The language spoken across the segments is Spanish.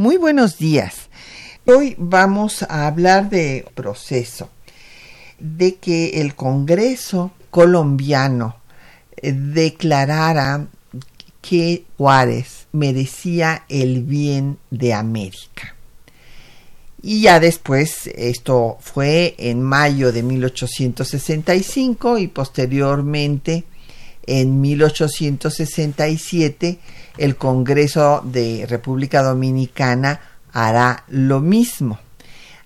Muy buenos días. Hoy vamos a hablar de proceso, de que el Congreso colombiano eh, declarara que Juárez merecía el bien de América. Y ya después, esto fue en mayo de 1865 y posteriormente en 1867 el Congreso de República Dominicana hará lo mismo,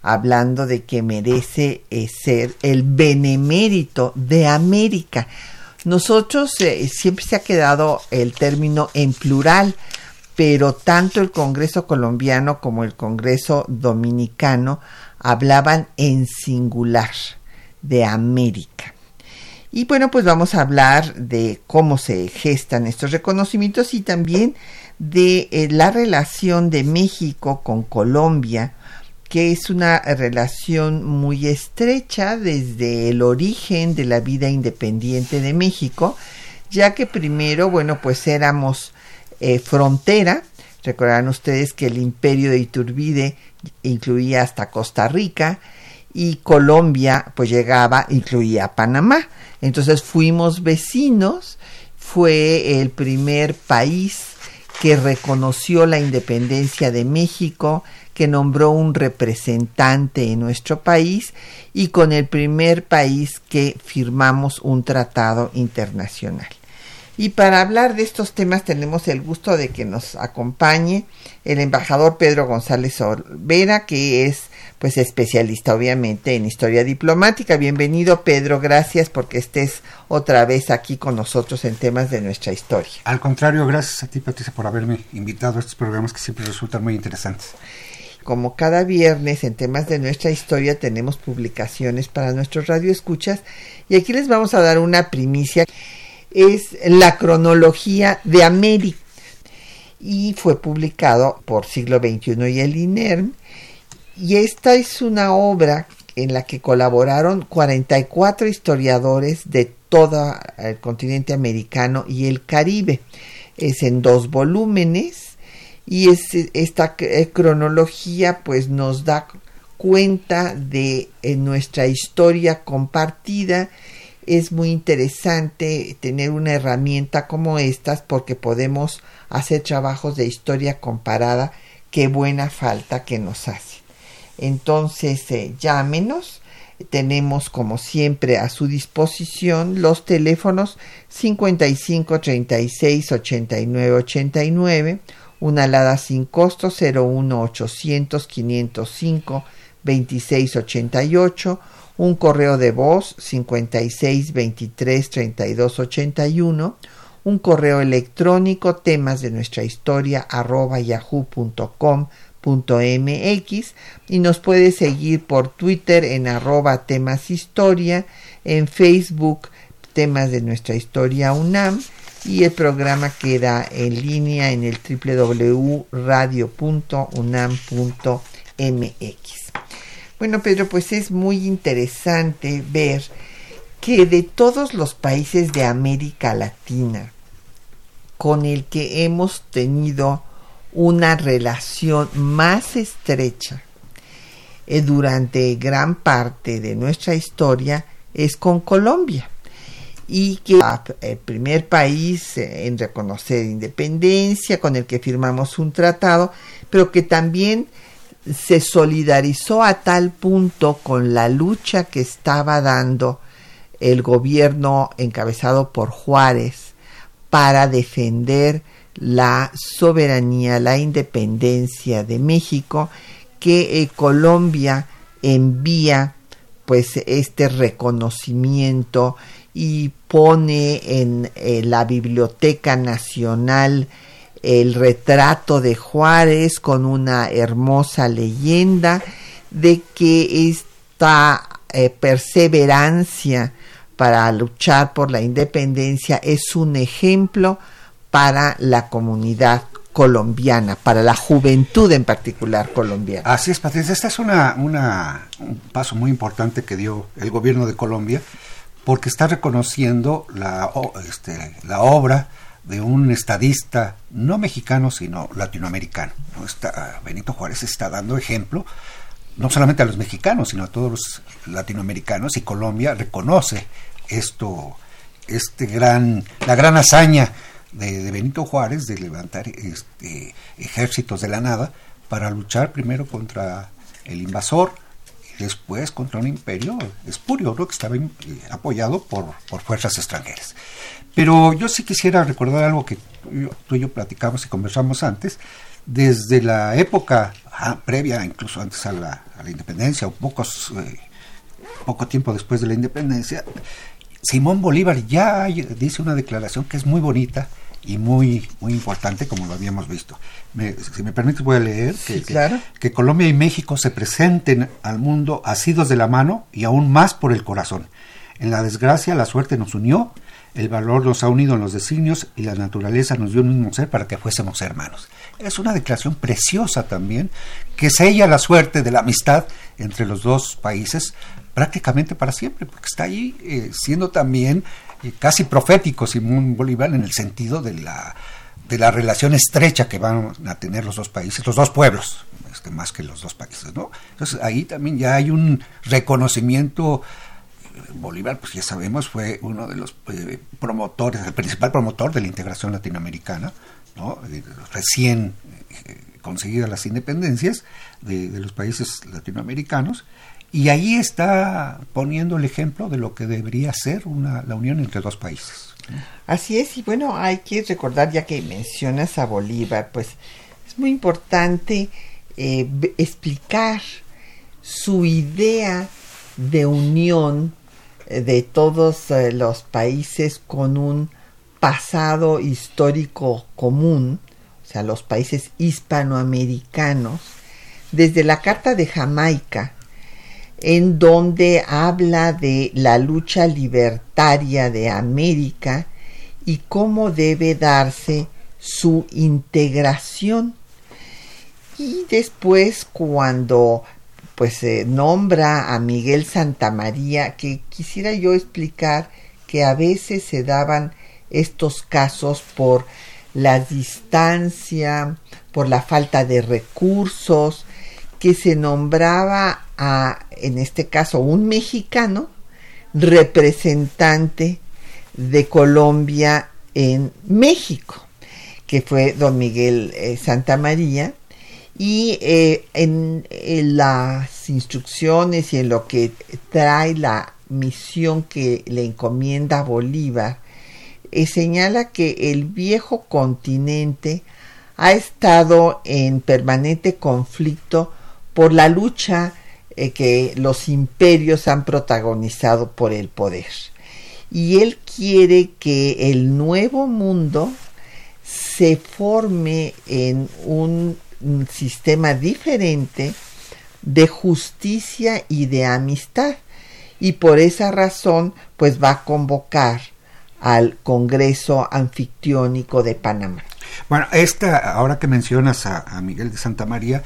hablando de que merece eh, ser el benemérito de América. Nosotros eh, siempre se ha quedado el término en plural, pero tanto el Congreso colombiano como el Congreso dominicano hablaban en singular de América. Y bueno, pues vamos a hablar de cómo se gestan estos reconocimientos y también de eh, la relación de México con Colombia, que es una relación muy estrecha desde el origen de la vida independiente de México, ya que primero, bueno, pues éramos eh, frontera, recordarán ustedes que el imperio de Iturbide incluía hasta Costa Rica y Colombia pues llegaba, incluía Panamá. Entonces fuimos vecinos, fue el primer país que reconoció la independencia de México, que nombró un representante en nuestro país y con el primer país que firmamos un tratado internacional. Y para hablar de estos temas tenemos el gusto de que nos acompañe el embajador Pedro González Olvera, que es pues especialista obviamente en historia diplomática. Bienvenido Pedro, gracias porque estés otra vez aquí con nosotros en temas de nuestra historia. Al contrario, gracias a ti Patricia por haberme invitado a estos programas que siempre resultan muy interesantes. Como cada viernes en temas de nuestra historia tenemos publicaciones para nuestros radioescuchas y aquí les vamos a dar una primicia. Es la cronología de América y fue publicado por siglo XXI y el INERM y esta es una obra en la que colaboraron 44 historiadores de todo el continente americano y el Caribe. Es en dos volúmenes y esta eh, cronología pues nos da cuenta de nuestra historia compartida. Es muy interesante tener una herramienta como estas porque podemos hacer trabajos de historia comparada. Qué buena falta que nos hace. Entonces, eh, llámenos. Tenemos como siempre a su disposición los teléfonos 55 36 89 89, una alada sin costo 01 800 505 26 88, un correo de voz 56 23 32 81, un correo electrónico temas de nuestra historia arroba yahoo.com mx y nos puede seguir por Twitter en arroba temas historia, en Facebook temas de nuestra historia UNAM y el programa queda en línea en el www.radio.unam.mx. Bueno, Pedro, pues es muy interesante ver que de todos los países de América Latina con el que hemos tenido una relación más estrecha eh, durante gran parte de nuestra historia es con Colombia. Y que el primer país en reconocer independencia con el que firmamos un tratado, pero que también se solidarizó a tal punto con la lucha que estaba dando el gobierno encabezado por Juárez para defender la soberanía, la independencia de México, que eh, Colombia envía pues este reconocimiento y pone en eh, la Biblioteca Nacional el retrato de Juárez con una hermosa leyenda de que esta eh, perseverancia para luchar por la independencia es un ejemplo para la comunidad colombiana, para la juventud en particular colombiana. Así es, Patricia. Este es una, un paso muy importante que dio el gobierno de Colombia porque está reconociendo la, este, la obra de un estadista no mexicano, sino latinoamericano. Benito Juárez está dando ejemplo no solamente a los mexicanos, sino a todos los latinoamericanos y Colombia reconoce esto, este gran, la gran hazaña de, Benito Juárez de levantar este, ejércitos de la nada para luchar primero contra el invasor y después contra un imperio espurio que estaba eh, apoyado por, por, fuerzas extranjeras. Pero yo sí quisiera recordar algo que tú y yo platicamos y conversamos antes, desde la época previa, incluso antes a la, independencia, o pocos, eh, poco tiempo después de la independencia, Simón Bolívar ya dice una declaración que es muy bonita y muy, muy importante, como lo habíamos visto. si me permites, voy a leer que, que, Colombia y México se presenten al mundo asidos de la mano y aún más por el corazón. En la desgracia, la suerte nos unió, el valor nos ha unido en los designios y la naturaleza nos dio un mismo ser para que fuésemos hermanos. Es una declaración preciosa también que sella la suerte de la amistad entre los dos países prácticamente para siempre, porque está ahí eh, siendo también casi profético Simón Bolívar en el sentido de la, de la relación estrecha que van a tener los dos países, los dos pueblos, este, más que los dos países. Entonces ahí también ya hay un reconocimiento Bolívar, pues ya sabemos, fue uno de los eh, promotores, el principal promotor de la integración latinoamericana, ¿no? recién conseguidas las independencias de, los países latinoamericanos, y ahí está poniendo el ejemplo de lo que debería ser una, la unión entre dos países. Así es, y bueno, hay que recordar, ya que mencionas a Bolívar, pues es muy importante eh, explicar su idea de unión eh, de todos eh, los países con un pasado histórico común, o sea, los países hispanoamericanos, desde la Carta de Jamaica, en donde habla de la lucha libertaria de América y cómo debe darse su integración. Y después cuando pues se nombra a Miguel Santamaría, que quisiera yo explicar que a veces se daban estos casos por la distancia, por la falta de recursos, que se nombraba en este caso, un mexicano representante de Colombia en México, que fue don Miguel eh, Santa María, y eh, en, las instrucciones y en lo que trae la misión que le encomienda Bolívar, eh, señala que el viejo continente ha estado en permanente conflicto por la lucha eh, que los imperios han protagonizado por el poder. Y él quiere que el nuevo mundo se forme en un sistema diferente de justicia y de amistad. Y por esa razón, pues va a convocar al Congreso Anfictiónico de Panamá. Bueno, esta, ahora que mencionas a Miguel de Santa María,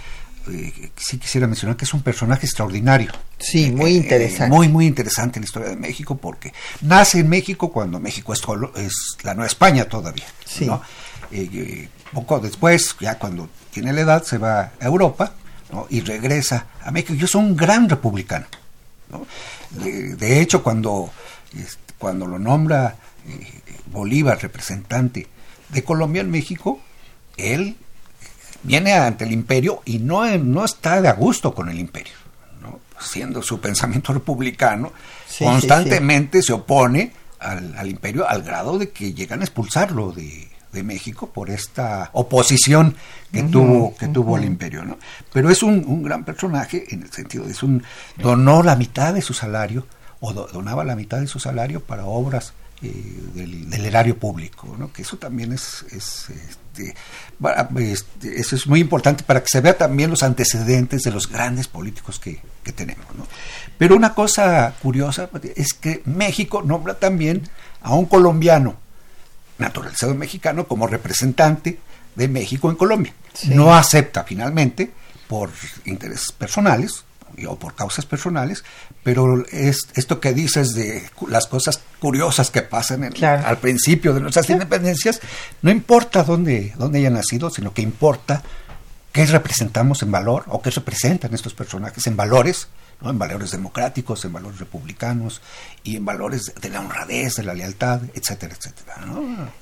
eh, sí quisiera mencionar que es un personaje extraordinario. Sí, muy eh, interesante. muy, muy interesante en la historia de México porque nace en México cuando México es, es la Nueva España todavía. Sí. Eh, poco después, ya cuando tiene la edad, se va a Europa y regresa a México. Yo soy un gran republicano. De, hecho, cuando, cuando lo nombra Bolívar representante de Colombia en México, él viene ante el imperio y no, no está de a gusto con el imperio. ¿no? Siendo su pensamiento republicano, constantemente se opone al, imperio al grado de que llegan a expulsarlo de, México por esta oposición que tuvo que tuvo el imperio no pero es un, gran personaje en el sentido de es un donó la mitad de su salario o donaba la mitad de su salario para obras eh, del, erario público, ¿no? que eso también es, es este, este, eso es muy importante para que se vea también los antecedentes de los grandes políticos que, que tenemos. ¿no? Pero una cosa curiosa es que México nombra también a un colombiano naturalizado mexicano como representante de México en Colombia. No acepta finalmente por intereses personales o por causas personales, pero es esto que dices de las cosas curiosas que pasan al principio de nuestras independencias, no importa dónde, dónde haya nacido, sino que importa qué representamos en valor o qué representan estos personajes en valores, ¿no? en valores democráticos, en valores republicanos y en valores de la honradez, de la lealtad, etcétera, etcétera.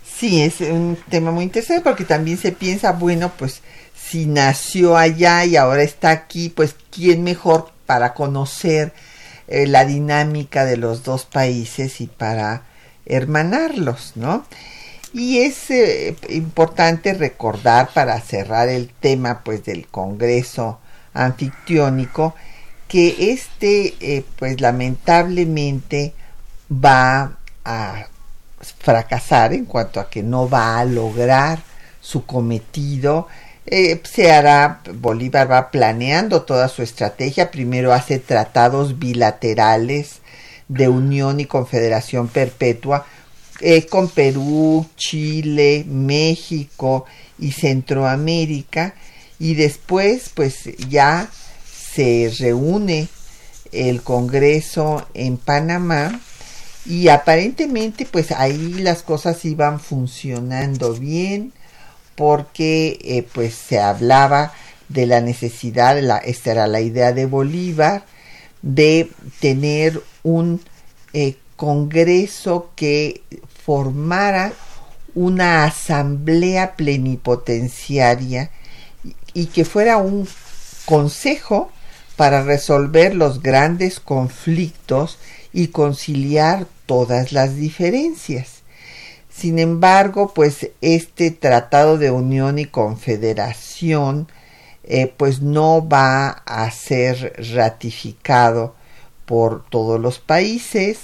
Sí, es un tema muy interesante porque también se piensa, bueno, pues si nació allá y ahora está aquí, pues quién mejor para conocer eh, la dinámica de los dos países y para hermanarlos, ¿no? Y es eh, importante recordar para cerrar el tema pues del Congreso anfictiónico que este eh, pues lamentablemente va a fracasar en cuanto a que no va a lograr su cometido eh, se hará, Bolívar va planeando toda su estrategia, primero hace tratados bilaterales de unión y confederación perpetua eh, con Perú, Chile, México y Centroamérica. Y después pues ya se reúne el Congreso en Panamá. Y aparentemente pues ahí las cosas iban funcionando bien porque eh, pues se hablaba de la necesidad, la, esta era la idea de Bolívar, de tener un eh, congreso que formara una asamblea plenipotenciaria y que fuera un consejo para resolver los grandes conflictos y conciliar todas las diferencias. Sin embargo, pues este tratado de unión y confederación eh, pues no va a ser ratificado por todos los países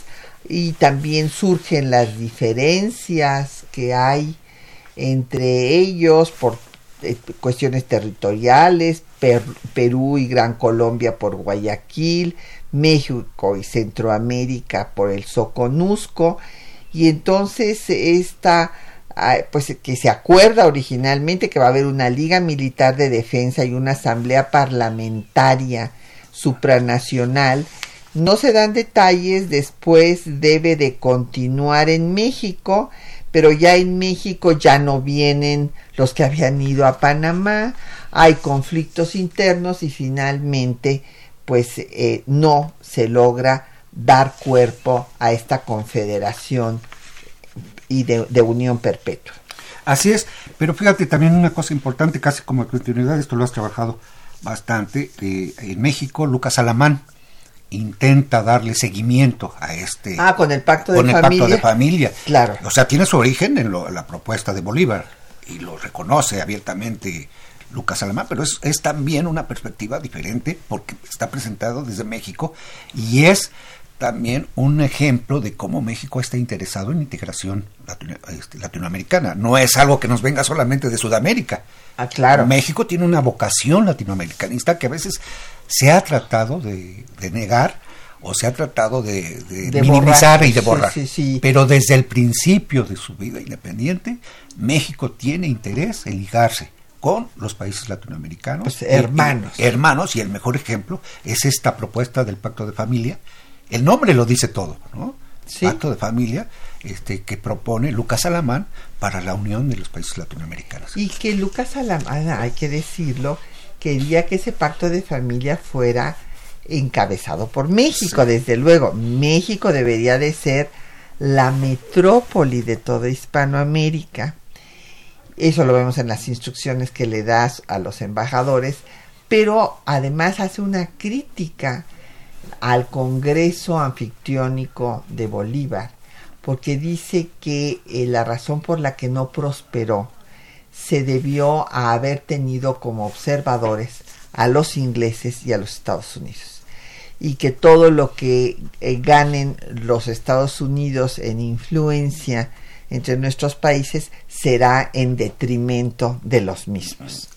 y también surgen las diferencias que hay entre ellos por eh, cuestiones territoriales, Perú y Gran Colombia por Guayaquil, México y Centroamérica por el Soconusco, y entonces esta ah, pues que se acuerda originalmente que va a haber una liga militar de defensa y una asamblea parlamentaria supranacional no se dan detalles después debe de continuar en México pero ya en México ya no vienen los que habían ido a Panamá hay conflictos internos y finalmente pues eh, no se logra dar cuerpo a esta confederación y de, unión perpetua. Así es, pero fíjate también una cosa importante, casi como continuidad, esto lo has trabajado bastante, eh, en México Lucas Alamán intenta darle seguimiento a este... Ah, con el pacto de con el pacto de familia. Claro. O sea, tiene su origen en, la propuesta de Bolívar y lo reconoce abiertamente Lucas Alamán, pero es, es también una perspectiva diferente porque está presentado desde México y es también un ejemplo de cómo México está interesado en integración este, latinoamericana. No es algo que nos venga solamente de Sudamérica. Ah, claro. México tiene una vocación latinoamericanista que a veces se ha tratado de, negar o se ha tratado de, minimizar y de borrar. Pero desde el principio de su vida independiente, México tiene interés en ligarse con los países latinoamericanos. Pues, hermanos. hermanos, y el mejor ejemplo es esta propuesta del Pacto de Familia, el nombre lo dice todo, ¿no? Pacto de familia este, que propone Lucas Alamán para la unión de los países latinoamericanos. Y que Lucas Alamán, hay que decirlo, quería que ese pacto de familia fuera encabezado por México, desde luego. México debería de ser la metrópoli de toda Hispanoamérica. Eso lo vemos en las instrucciones que le das a los embajadores, pero además hace una crítica al Congreso Anfictiónico de Bolívar, porque dice que eh, la razón por la que no prosperó se debió a haber tenido como observadores a los ingleses y a los Estados Unidos. y que todo lo que eh, ganen los Estados Unidos en influencia entre nuestros países será en detrimento de los mismos.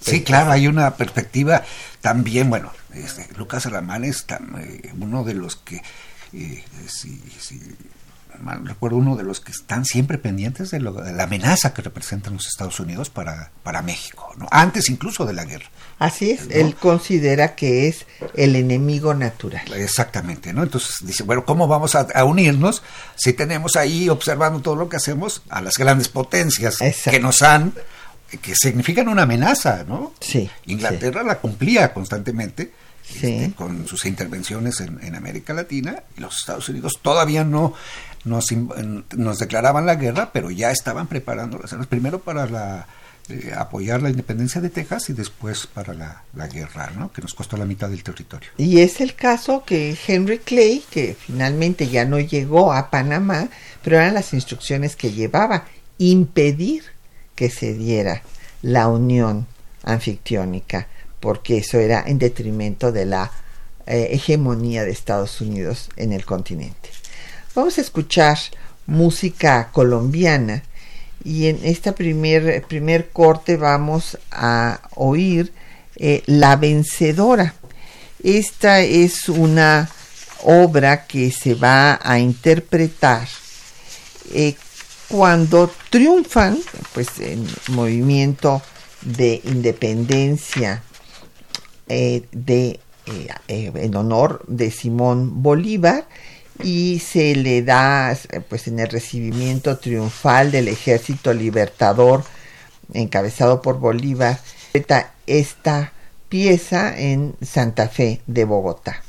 Sí, claro, hay una perspectiva también, bueno, este, Lucas Alamán es eh, uno de los que, eh, si, mal recuerdo, uno de los que están siempre pendientes de, la amenaza que representan los Estados Unidos para, para México, ¿no? antes incluso de la guerra. Así es, él considera que es el enemigo natural. Exactamente, ¿no? Entonces dice, bueno, ¿cómo vamos a, unirnos si tenemos ahí observando todo lo que hacemos a las grandes potencias que nos han que significan una amenaza, ¿no? Sí. Inglaterra la cumplía constantemente este, con sus intervenciones en, América Latina y los Estados Unidos todavía no nos, nos declaraban la guerra, pero ya estaban preparando las armas, primero para la, eh, apoyar la independencia de Texas y después para la, la, guerra, ¿no? que nos costó la mitad del territorio. Y es el caso que Henry Clay, que finalmente ya no llegó a Panamá, pero eran las instrucciones que llevaba, impedir que se diera la unión anfictiónica, porque eso era en detrimento de la eh, hegemonía de Estados Unidos en el continente. Vamos a escuchar música colombiana y en este primer, primer corte vamos a oír eh, La Vencedora. Esta es una obra que se va a interpretar eh, cuando triunfan, pues en movimiento de independencia eh, de, eh, eh, en honor de Simón Bolívar y se le da pues en el recibimiento triunfal del ejército libertador encabezado por Bolívar esta pieza en Santa Fe de Bogotá.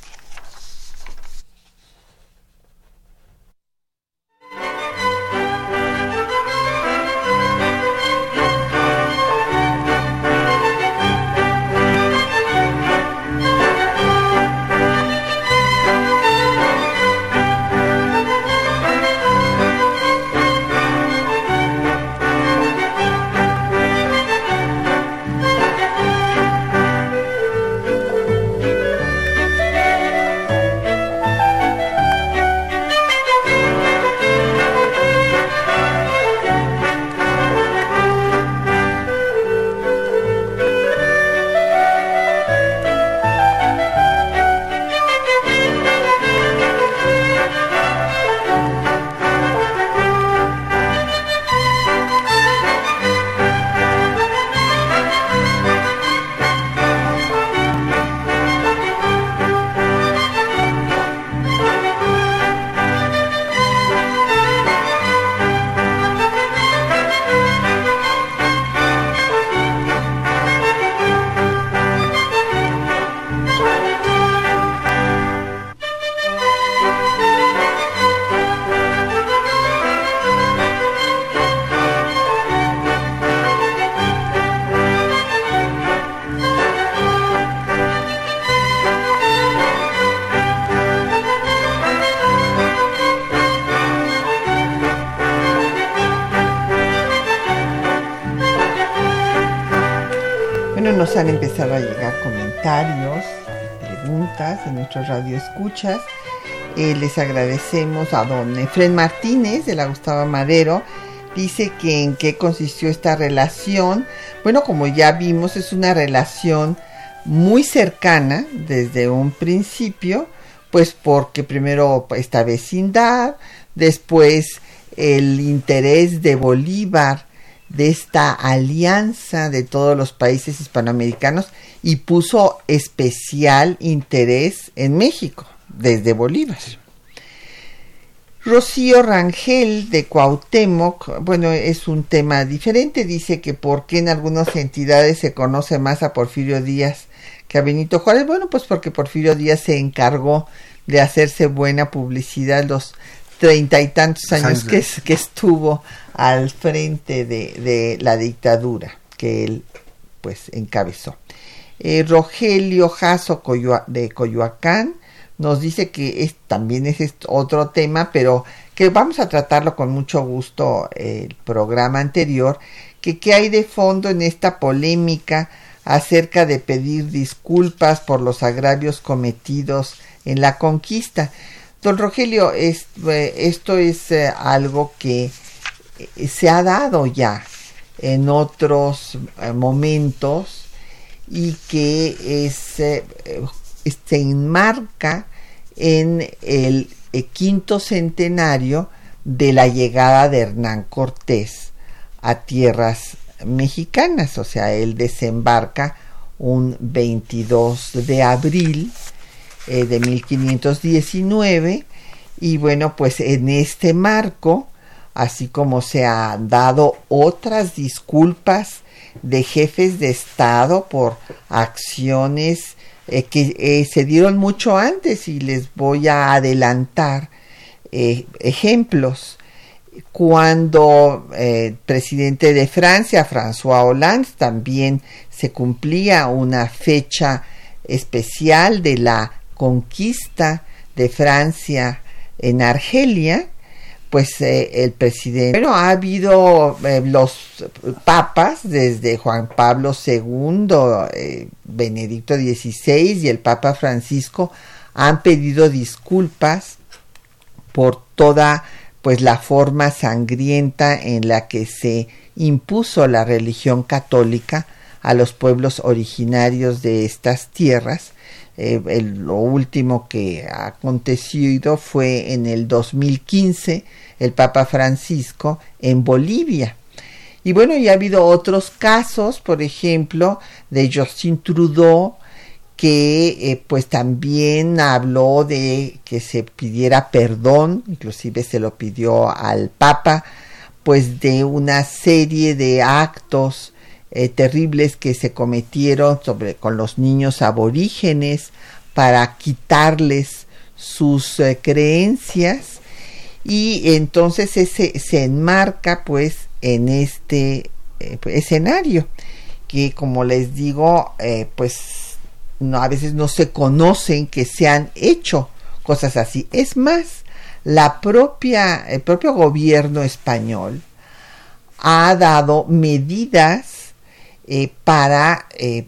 Han empezado a llegar comentarios, preguntas de nuestros radioescuchas. Eh, les agradecemos a don Efren Martínez de la Gustavo Madero. Dice que en qué consistió esta relación. Bueno, como ya vimos, es una relación muy cercana desde un principio, pues porque primero esta vecindad, después el interés de Bolívar de esta alianza de todos los países hispanoamericanos y puso especial interés en México desde Bolívar. Rocío Rangel de Cuauhtémoc, bueno, es un tema diferente, dice que por qué en algunas entidades se conoce más a Porfirio Díaz que a Benito Juárez. Bueno, pues porque Porfirio Díaz se encargó de hacerse buena publicidad los treinta y tantos años que, que, estuvo al frente de, la dictadura que él pues encabezó. Eh, Rogelio Jasso de Coyoacán nos dice que es, también es otro tema, pero que vamos a tratarlo con mucho gusto el programa anterior, que qué hay de fondo en esta polémica acerca de pedir disculpas por los agravios cometidos en la conquista. Don Rogelio, eh, esto es eh, algo que eh, se ha dado ya en otros momentos y que es, se enmarca en el quinto centenario de la llegada de Hernán Cortés a tierras mexicanas, o sea, él desembarca un 22 de abril eh, de 1519 y bueno, pues en este marco, así como se han dado otras disculpas de jefes de Estado por acciones eh, que eh, se dieron mucho antes y les voy a adelantar ejemplos. Cuando el presidente de Francia, François Hollande, también se cumplía una fecha especial de la conquista de Francia en Argelia, pues eh, el presidente, bueno, ha habido eh, los papas desde Juan Pablo II, eh, Benedicto XVI y el Papa Francisco han pedido disculpas por toda pues la forma sangrienta en la que se impuso la religión católica a los pueblos originarios de estas tierras. Eh, lo último que ha acontecido fue en el 2015 el Papa Francisco en Bolivia. Y bueno, ya ha habido otros casos, por ejemplo, de Justin Trudeau, que eh, pues también habló de que se pidiera perdón, inclusive se lo pidió al Papa, pues de una serie de actos eh, terribles que se cometieron sobre con los niños aborígenes para quitarles sus eh, creencias y entonces ese se enmarca pues en este escenario que como les digo pues no, a veces no se conocen que se han hecho cosas así. Es más, la propia, el propio gobierno español ha dado medidas eh, para eh,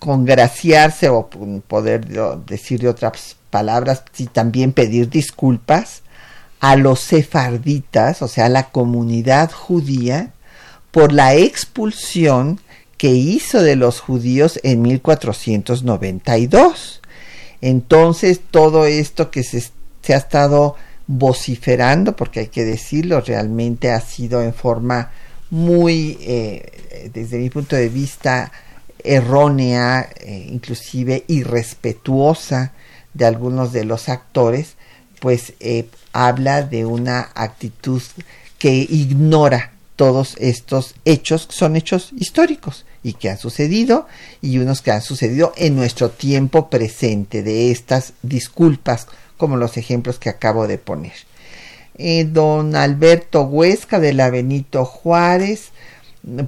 congraciarse o poder decir de otras palabras y también pedir disculpas a los sefarditas, o sea, a la comunidad judía, por la expulsión que hizo de los judíos en 1492. Entonces todo esto que se, ha estado vociferando, porque hay que decirlo, realmente ha sido en forma muy, eh, desde mi punto de vista, errónea, eh, inclusive irrespetuosa de algunos de los actores, pues eh, habla de una actitud que ignora todos estos hechos, son hechos históricos y que han sucedido y unos que han sucedido en nuestro tiempo presente de estas disculpas como los ejemplos que acabo de poner. Eh, don Alberto Huesca de la Benito Juárez,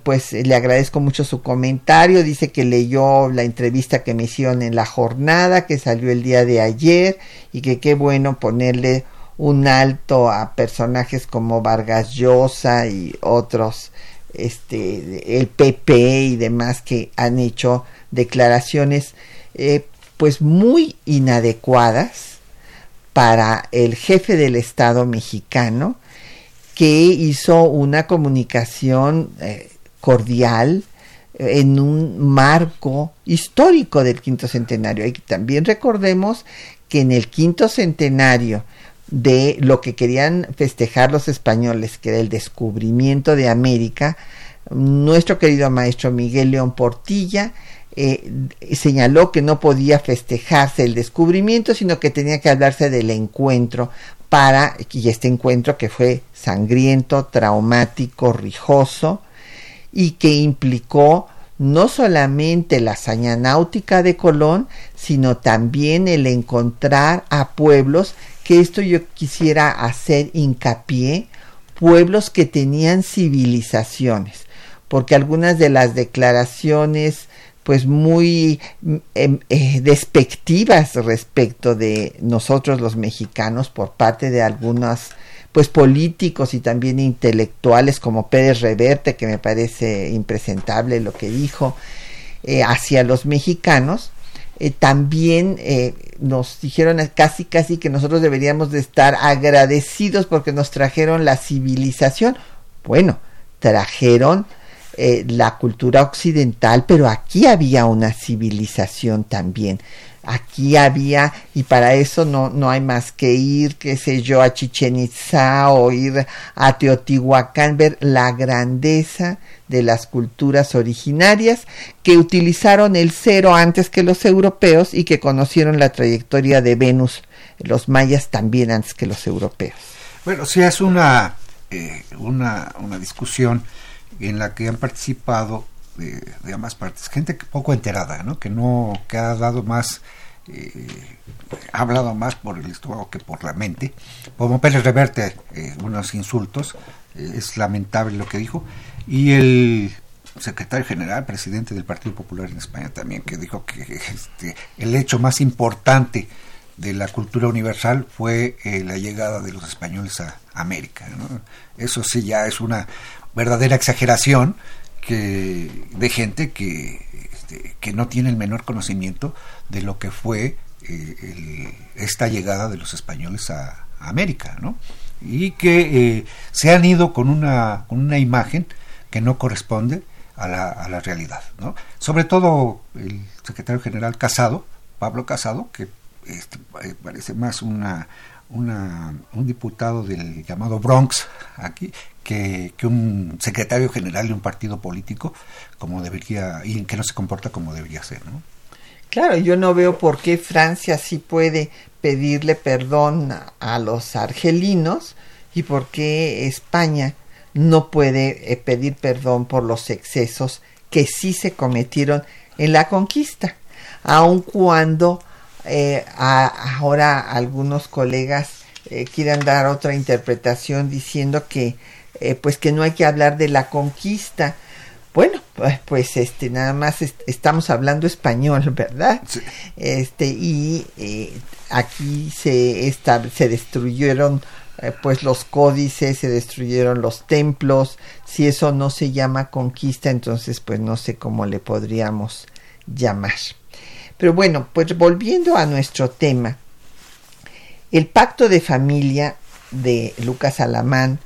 pues le agradezco mucho su comentario, dice que leyó la entrevista que me hicieron en la jornada que salió el día de ayer y que qué bueno ponerle un alto a personajes como Vargas Llosa y otros este, el PP y demás que han hecho declaraciones eh, pues muy inadecuadas para el jefe del Estado mexicano que hizo una comunicación eh, cordial eh, en un marco histórico del quinto centenario. Y también recordemos que en el quinto centenario de lo que querían festejar los españoles, que era el descubrimiento de América, nuestro querido maestro Miguel León Portilla eh, señaló que no podía festejarse el descubrimiento, sino que tenía que hablarse del encuentro para, y este encuentro que fue sangriento, traumático, rijoso, y que implicó no solamente la hazaña náutica de Colón, sino también el encontrar a pueblos que esto yo quisiera hacer hincapié, pueblos que tenían civilizaciones, porque algunas de las declaraciones pues muy em, eh, despectivas respecto de nosotros los mexicanos por parte de algunos pues políticos y también intelectuales como Pérez Reverte que me parece impresentable lo que dijo eh, hacia los mexicanos eh, también nos dijeron casi casi que nosotros deberíamos de estar agradecidos porque nos trajeron la civilización. Bueno, trajeron eh, la cultura occidental, pero aquí había una civilización también. Aquí había, y para eso no, no hay más que ir, qué sé yo, a Chichen Itza o ir a Teotihuacán, ver la grandeza de las culturas originarias que utilizaron el cero antes que los europeos y que conocieron la trayectoria de Venus, los mayas también antes que los europeos. Bueno, sí es una, eh, una, una discusión en la que han participado de, ambas partes, gente poco enterada, ¿no? que no, que ha dado más, eh, ha hablado más por el estómago que por la mente. Como Pérez Reverte, eh, unos insultos, eh, es lamentable lo que dijo, y el secretario general, presidente del Partido Popular en España también, que dijo que este, el hecho más importante de la cultura universal fue la llegada de los españoles a América. Eso sí ya es una verdadera exageración que, de gente que, este, que no tiene el menor conocimiento de lo que fue eh, esta llegada de los españoles a, América, ¿no? Y que eh, se han ido con una, con una imagen que no corresponde a la, a la realidad, ¿no? Sobre todo el secretario general Casado, Pablo Casado, que este, eh, parece más una, un diputado del llamado Bronx aquí que, un secretario general de un partido político como debería y que no se comporta como debería ser, ¿no? Claro, yo no veo por qué Francia sí puede pedirle perdón a los argelinos y por qué España no puede eh, pedir perdón por los excesos que sí se cometieron en la conquista, aun cuando eh, ahora algunos colegas eh, quieran dar otra interpretación diciendo que eh, pues que no hay que hablar de la conquista. Bueno, pues, pues este nada más estamos hablando español, ¿verdad? Este y eh, aquí se se destruyeron eh, pues los códices, se destruyeron los templos. Si eso no se llama conquista, entonces pues no sé cómo le podríamos llamar. Pero bueno, pues volviendo a nuestro tema, el pacto de familia de Lucas Alamán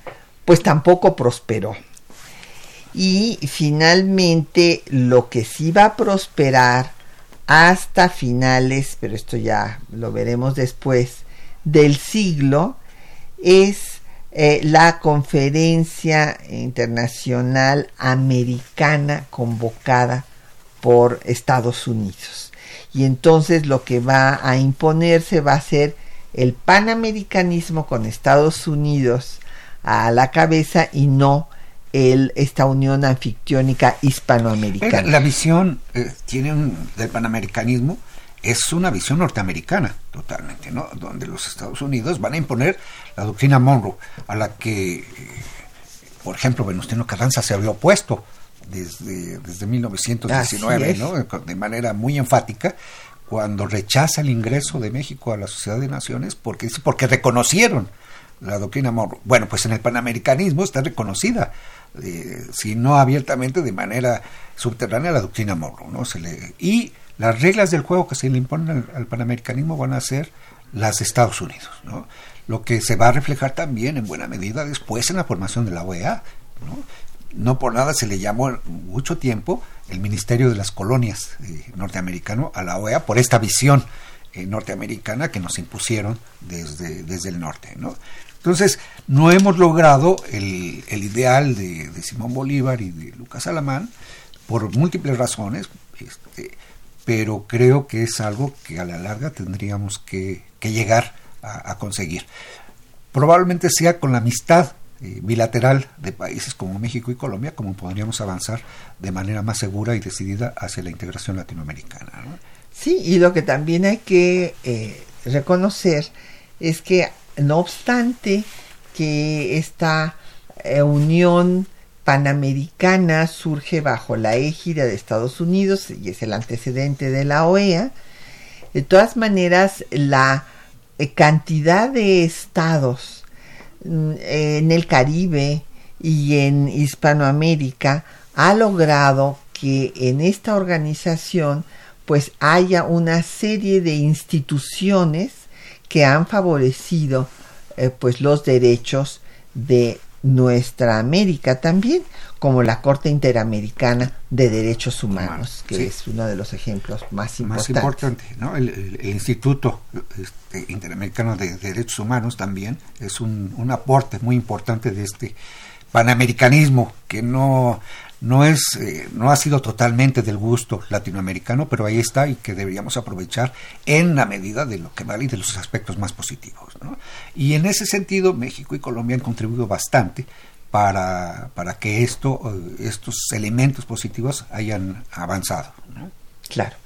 pues tampoco prosperó. Y finalmente lo que sí va a prosperar hasta finales, pero esto ya lo veremos después, del siglo, es eh, la conferencia internacional americana convocada por Estados Unidos. Y entonces lo que va a imponerse va a ser el panamericanismo con Estados Unidos a la cabeza y no el, esta unión anfictiónica hispanoamericana. La visión eh, tiene del panamericanismo es una visión norteamericana totalmente, ¿no? Donde los Estados Unidos van a imponer la doctrina Monroe, a la que, eh, por ejemplo, Venustiano Carranza se había opuesto desde, desde 1919, ¿no? De manera muy enfática, cuando rechaza el ingreso de México a la Sociedad de Naciones, porque porque reconocieron la doctrina Monroe. Bueno, pues en el panamericanismo está reconocida, eh, si no abiertamente, de manera subterránea, la doctrina Monroe. ¿no? Se le, y las reglas del juego que se le imponen al, panamericanismo van a ser las de Estados Unidos. ¿no? Lo que se va a reflejar también en buena medida después en la formación de la OEA. ¿no? No por nada se le llamó mucho tiempo el Ministerio de las Colonias eh, norteamericano a la OEA por esta visión eh, norteamericana que nos impusieron desde, desde el norte. ¿no? Entonces, no hemos logrado el, ideal de, Simón Bolívar y de Lucas Alamán por múltiples razones, este, pero creo que es algo que a la larga tendríamos que, llegar a, conseguir. Probablemente sea con la amistad eh, bilateral de países como México y Colombia como podríamos avanzar de manera más segura y decidida hacia la integración latinoamericana. Sí, y lo que también hay que eh, reconocer es que no obstante que esta eh, unión panamericana surge bajo la égida de Estados Unidos y es el antecedente de la OEA, de todas maneras la eh, cantidad de estados en el Caribe y en Hispanoamérica ha logrado que en esta organización pues haya una serie de instituciones que han favorecido eh, pues los derechos de nuestra América también, como la Corte Interamericana de Derechos Humanos, que es uno de los ejemplos más importantes. Más importante, ¿no? El, Instituto este, Interamericano de Derechos Humanos también es un, un aporte muy importante de este panamericanismo que no no es eh, no ha sido totalmente del gusto latinoamericano pero ahí está y que deberíamos aprovechar en la medida de lo que vale y de los aspectos más positivos y en ese sentido México y Colombia han contribuido bastante para, para que esto eh, estos elementos positivos hayan avanzado claro.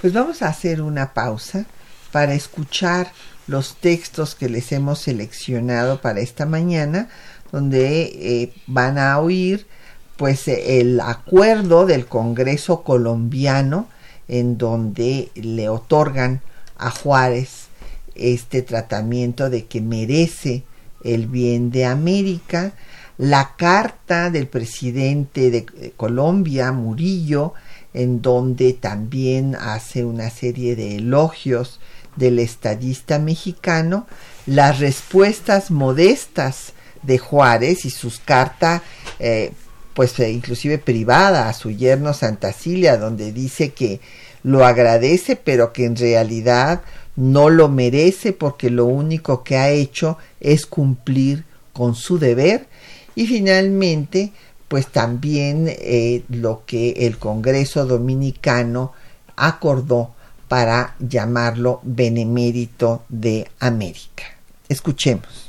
Pues vamos a hacer una pausa para escuchar los textos que les hemos seleccionado para esta mañana donde eh, van a oír pues el acuerdo del Congreso colombiano en donde le otorgan a Juárez este tratamiento de que merece el bien de América, la carta del presidente de Colombia, Murillo, en donde también hace una serie de elogios del estadista mexicano, las respuestas modestas de Juárez y sus cartas eh, pues eh, inclusive privada a su yerno Santa Cilia, donde dice que lo agradece, pero que en realidad no lo merece porque lo único que ha hecho es cumplir con su deber. Y finalmente, pues también eh, lo que el Congreso Dominicano acordó para llamarlo Benemérito de América. Escuchemos.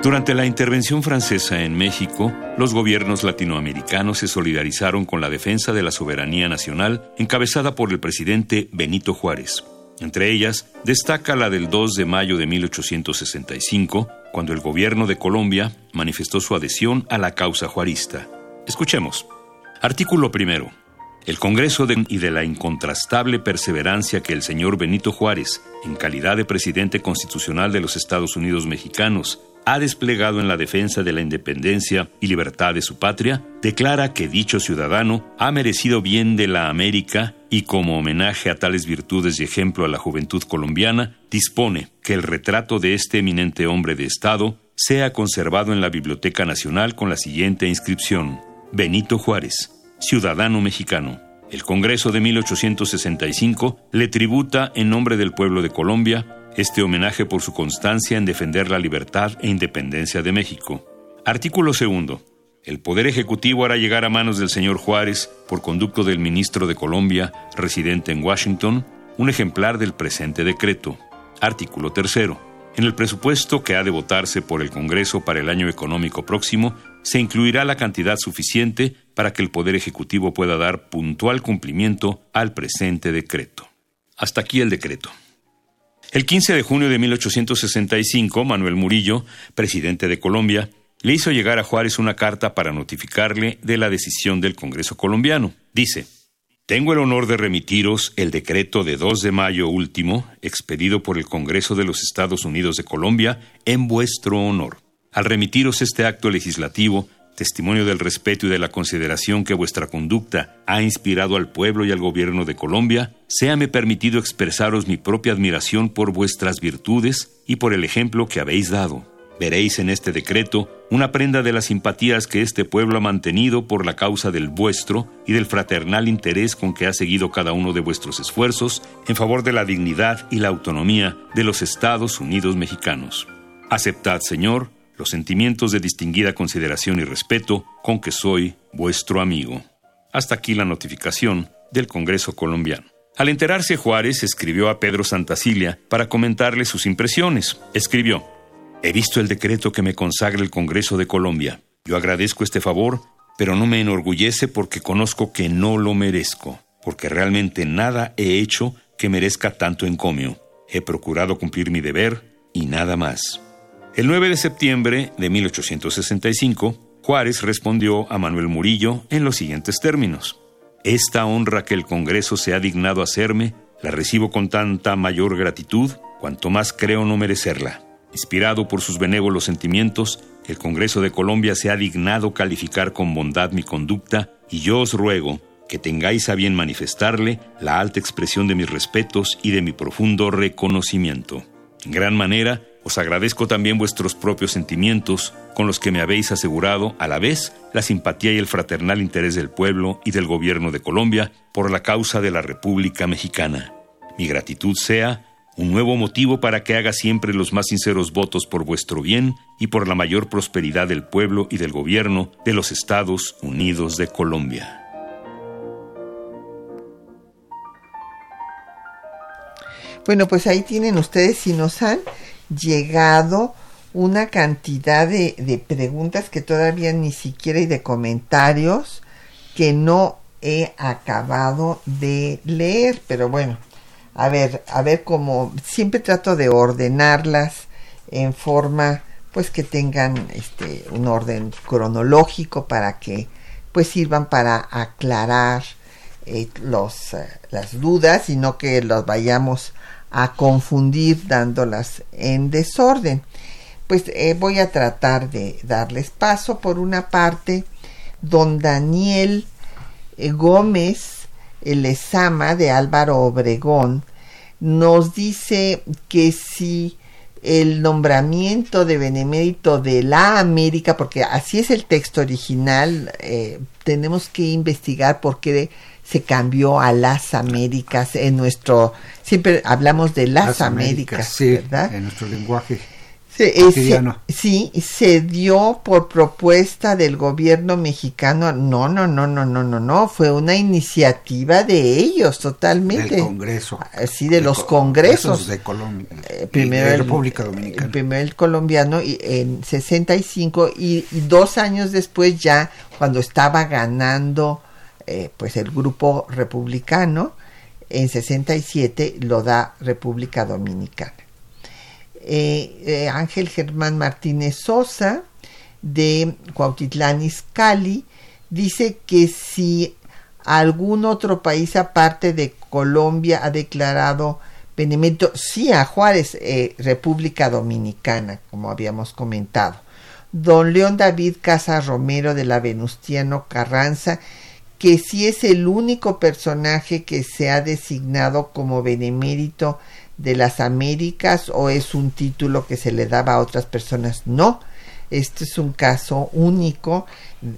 Durante la intervención francesa en México, los gobiernos latinoamericanos se solidarizaron con la defensa de la soberanía nacional encabezada por el presidente Benito Juárez. Entre ellas, destaca la del 2 de mayo de 1865, cuando el gobierno de Colombia manifestó su adhesión a la causa juarista. Escuchemos. Artículo primero. El Congreso de, y de la incontrastable perseverancia que el señor Benito Juárez, en calidad de presidente constitucional de los Estados Unidos mexicanos, ha desplegado en la defensa de la independencia y libertad de su patria, declara que dicho ciudadano ha merecido bien de la América y como homenaje a tales virtudes y ejemplo a la juventud colombiana, dispone que el retrato de este eminente hombre de Estado sea conservado en la Biblioteca Nacional con la siguiente inscripción. Benito Juárez, ciudadano mexicano. El Congreso de 1865 le tributa en nombre del pueblo de Colombia este homenaje por su constancia en defender la libertad e independencia de México. Artículo segundo. El Poder Ejecutivo hará llegar a manos del señor Juárez, por conducto del ministro de Colombia, residente en Washington, un ejemplar del presente decreto. Artículo tercero. En el presupuesto que ha de votarse por el Congreso para el año económico próximo, se incluirá la cantidad suficiente para que el Poder Ejecutivo pueda dar puntual cumplimiento al presente decreto. Hasta aquí el decreto. El 15 de junio de 1865, Manuel Murillo, presidente de Colombia, le hizo llegar a Juárez una carta para notificarle de la decisión del Congreso colombiano. Dice, tengo el honor de remitiros el decreto de 2 de mayo último, expedido por el Congreso de los Estados Unidos de Colombia, en vuestro honor. Al remitiros este acto legislativo, testimonio del respeto y de la consideración que vuestra conducta ha inspirado al pueblo y al gobierno de Colombia, séame permitido expresaros mi propia admiración por vuestras virtudes y por el ejemplo que habéis dado. Veréis en este decreto una prenda de las simpatías que este pueblo ha mantenido por la causa del vuestro y del fraternal interés con que ha seguido cada uno de vuestros esfuerzos en favor de la dignidad y la autonomía de los Estados Unidos mexicanos. Aceptad, Señor, los sentimientos de distinguida consideración y respeto con que soy vuestro amigo. Hasta aquí la notificación del Congreso colombiano. Al enterarse Juárez escribió a Pedro Santacilia para comentarle sus impresiones. Escribió, He visto el decreto que me consagra el Congreso de Colombia. Yo agradezco este favor, pero no me enorgullece porque conozco que no lo merezco, porque realmente nada he hecho que merezca tanto encomio. He procurado cumplir mi deber y nada más. El 9 de septiembre de 1865, Juárez respondió a Manuel Murillo en los siguientes términos. Esta honra que el Congreso se ha dignado hacerme, la recibo con tanta mayor gratitud, cuanto más creo no merecerla. Inspirado por sus benévolos sentimientos, el Congreso de Colombia se ha dignado calificar con bondad mi conducta y yo os ruego que tengáis a bien manifestarle la alta expresión de mis respetos y de mi profundo reconocimiento. En gran manera, os agradezco también vuestros propios sentimientos, con los que me habéis asegurado a la vez la simpatía y el fraternal interés del pueblo y del gobierno de Colombia por la causa de la República Mexicana. Mi gratitud sea un nuevo motivo para que haga siempre los más sinceros votos por vuestro bien y por la mayor prosperidad del pueblo y del gobierno de los Estados Unidos de Colombia. Bueno, pues ahí tienen ustedes si nos han llegado una cantidad de, de preguntas que todavía ni siquiera hay de comentarios que no he acabado de leer, pero bueno, a ver, a ver cómo siempre trato de ordenarlas en forma pues que tengan este un orden cronológico para que pues sirvan para aclarar eh, los, eh, las dudas y no que los vayamos a confundir dándolas en desorden. Pues eh, voy a tratar de darles paso. Por una parte, don Daniel eh, Gómez el Esama de Álvaro Obregón nos dice que si el nombramiento de benemérito de la América, porque así es el texto original, eh, tenemos que investigar por qué se cambió a las Américas en nuestro siempre hablamos de las, Américas, ¿verdad? En nuestro lenguaje. Sí, se dio por propuesta del gobierno mexicano. No, no, no, no, no, no, no. Fue una iniciativa de ellos totalmente. Del Congreso. Sí, de, los congresos. De Colombia. Eh, primero el, República Dominicana. El, primero el colombiano y, en 65 y, y dos años después ya, cuando estaba ganando eh, pues el grupo republicano, en 67 lo da República Dominicana. Eh, eh, Ángel Germán Martínez Sosa de Cuautitlán Izcalli dice que si algún otro país aparte de Colombia ha declarado benemérito, sí a Juárez, República Dominicana, como habíamos comentado. Don León David Casa Romero de la Venustiano Carranza que si es el único personaje que se ha designado como benemérito de las Américas o es un título que se le daba a otras personas. No, este es un caso único,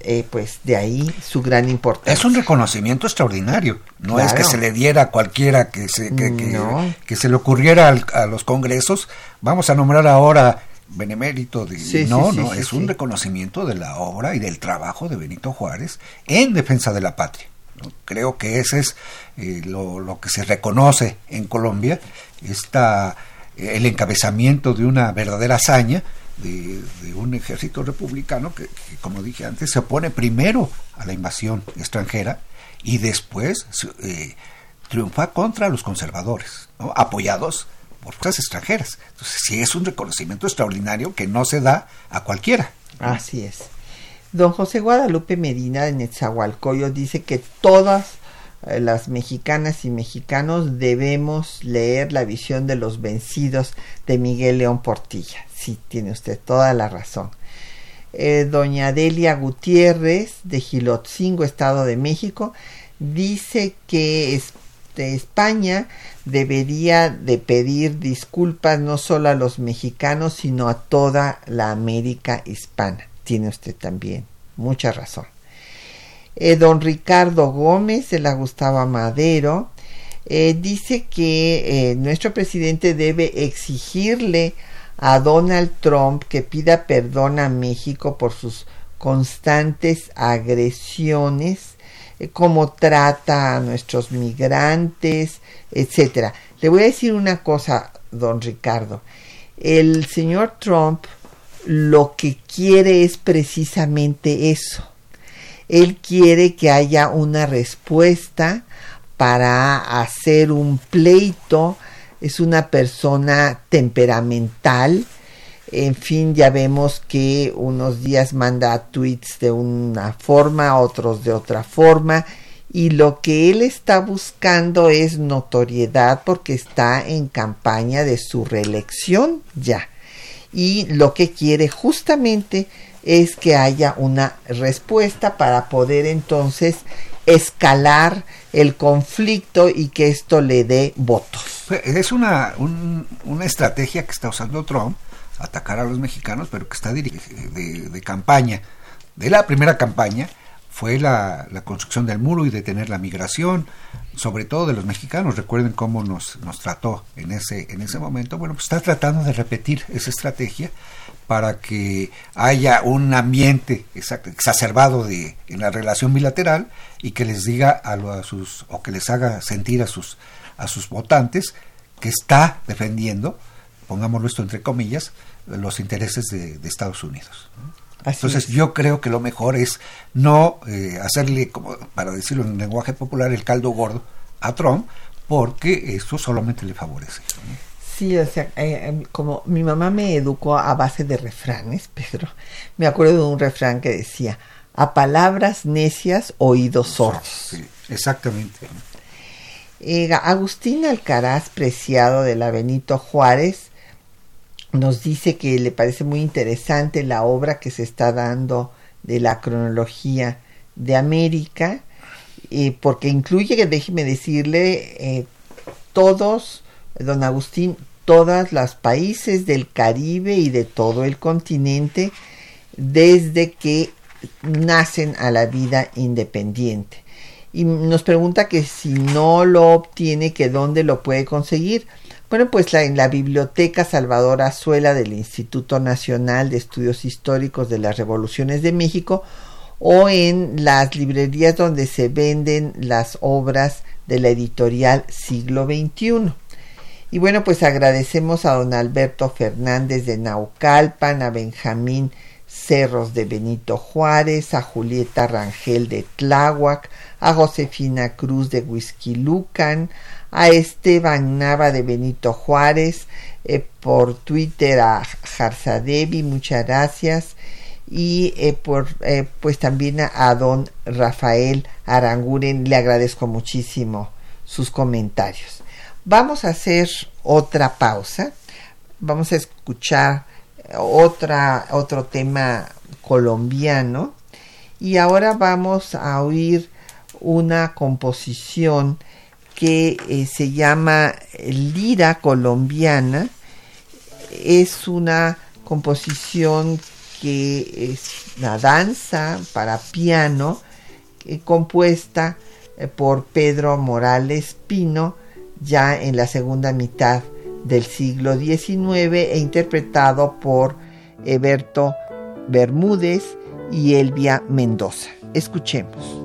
eh, pues de ahí su gran importancia. Es un reconocimiento extraordinario, no es que se le diera a cualquiera que se, que, que, se le ocurriera a los congresos. Vamos a nombrar ahora benemérito de no no es un reconocimiento de la obra y del trabajo de Benito Juárez en defensa de la patria creo que ese es eh, lo, que se reconoce en Colombia está eh, el encabezamiento de una verdadera hazaña de, un ejército republicano que, como dije antes se opone primero a la invasión extranjera y después eh, triunfa contra los conservadores apoyados por fuerzas extranjeras. Entonces, sí es un reconocimiento extraordinario que no se da a cualquiera. Así es. Don José Guadalupe Medina de Netzahualcoyo dice que todas eh, las mexicanas y mexicanos debemos leer la visión de los vencidos de Miguel León Portilla. Sí, tiene usted toda la razón. Eh, doña Delia Gutiérrez de Gilotzingo, Estado de México, dice que este, España debería de pedir disculpas no solo a los mexicanos, sino a toda la América hispana. Tiene usted también mucha razón. Eh, don Ricardo Gómez de la Gustavo Madero eh, dice que eh, nuestro presidente debe exigirle a Donald Trump que pida perdón a México por sus constantes agresiones cómo trata a nuestros migrantes, etcétera. Le voy a decir una cosa, don Ricardo. El señor Trump lo que quiere es precisamente eso. Él quiere que haya una respuesta para hacer un pleito. Es una persona temperamental, en fin, ya vemos que unos días manda tweets de una forma, otros de otra forma, y lo que él está buscando es notoriedad porque está en campaña de su reelección ya. y lo que quiere justamente es que haya una respuesta para poder entonces escalar el conflicto y que esto le dé votos. Es una, una estrategia que está usando Trump, atacar a los mexicanos, pero que está de, de campaña. De la primera campaña fue la, construcción del muro y detener la migración, sobre todo de los mexicanos. Recuerden cómo nos, nos trató en ese, en ese momento. Bueno, pues está tratando de repetir esa estrategia para que haya un ambiente exacerbado de, en la relación bilateral y que les diga a, sus o que les haga sentir a sus a sus votantes que está defendiendo, pongámoslo esto entre comillas, los intereses de, Estados Unidos. Entonces yo creo que lo mejor es no eh, hacerle, como para decirlo en lenguaje popular, el caldo gordo a Trump, porque eso solamente le favorece. Sí, o sea, eh, em, como mi mamá me educó a base de refranes, Pedro, me acuerdo de un refrán que decía, a palabras necias, oídos sordos. Sí, exactamente. Eh, Agustín Alcaraz, preciado de la Benito Juárez, nos dice que le parece muy interesante la obra que se está dando de la cronología de América, eh, porque incluye, déjeme decirle, todos, don Agustín, todos los países del Caribe y de todo el continente desde que nacen a la vida independiente. Y nos pregunta que si no lo obtiene, que dónde lo puede conseguir. Bueno, pues en la Biblioteca Salvador Azuela del Instituto Nacional de Estudios Históricos de las Revoluciones de México o en las librerías donde se venden las obras de la editorial Siglo XXI. Y bueno, pues agradecemos a don Alberto Fernández de Naucalpan, a Benjamín Cerros de Benito Juárez, a Julieta Rangel de Tláhuac, a Josefina Cruz de Huizquilucan, a Esteban Nava de Benito Juárez, eh, por Twitter a Jarzadevi, muchas gracias, y eh, por, eh, pues también a don Rafael Aranguren, le agradezco muchísimo sus comentarios. Vamos a hacer otra pausa. Vamos a escuchar otra, otro tema colombiano. Y ahora vamos a oír una composición que eh, se llama Lira Colombiana. Es una composición que es una danza para piano eh, compuesta eh, por Pedro Morales Pino ya en la segunda mitad del siglo XIX e interpretado por Eberto Bermúdez y Elvia Mendoza. Escuchemos.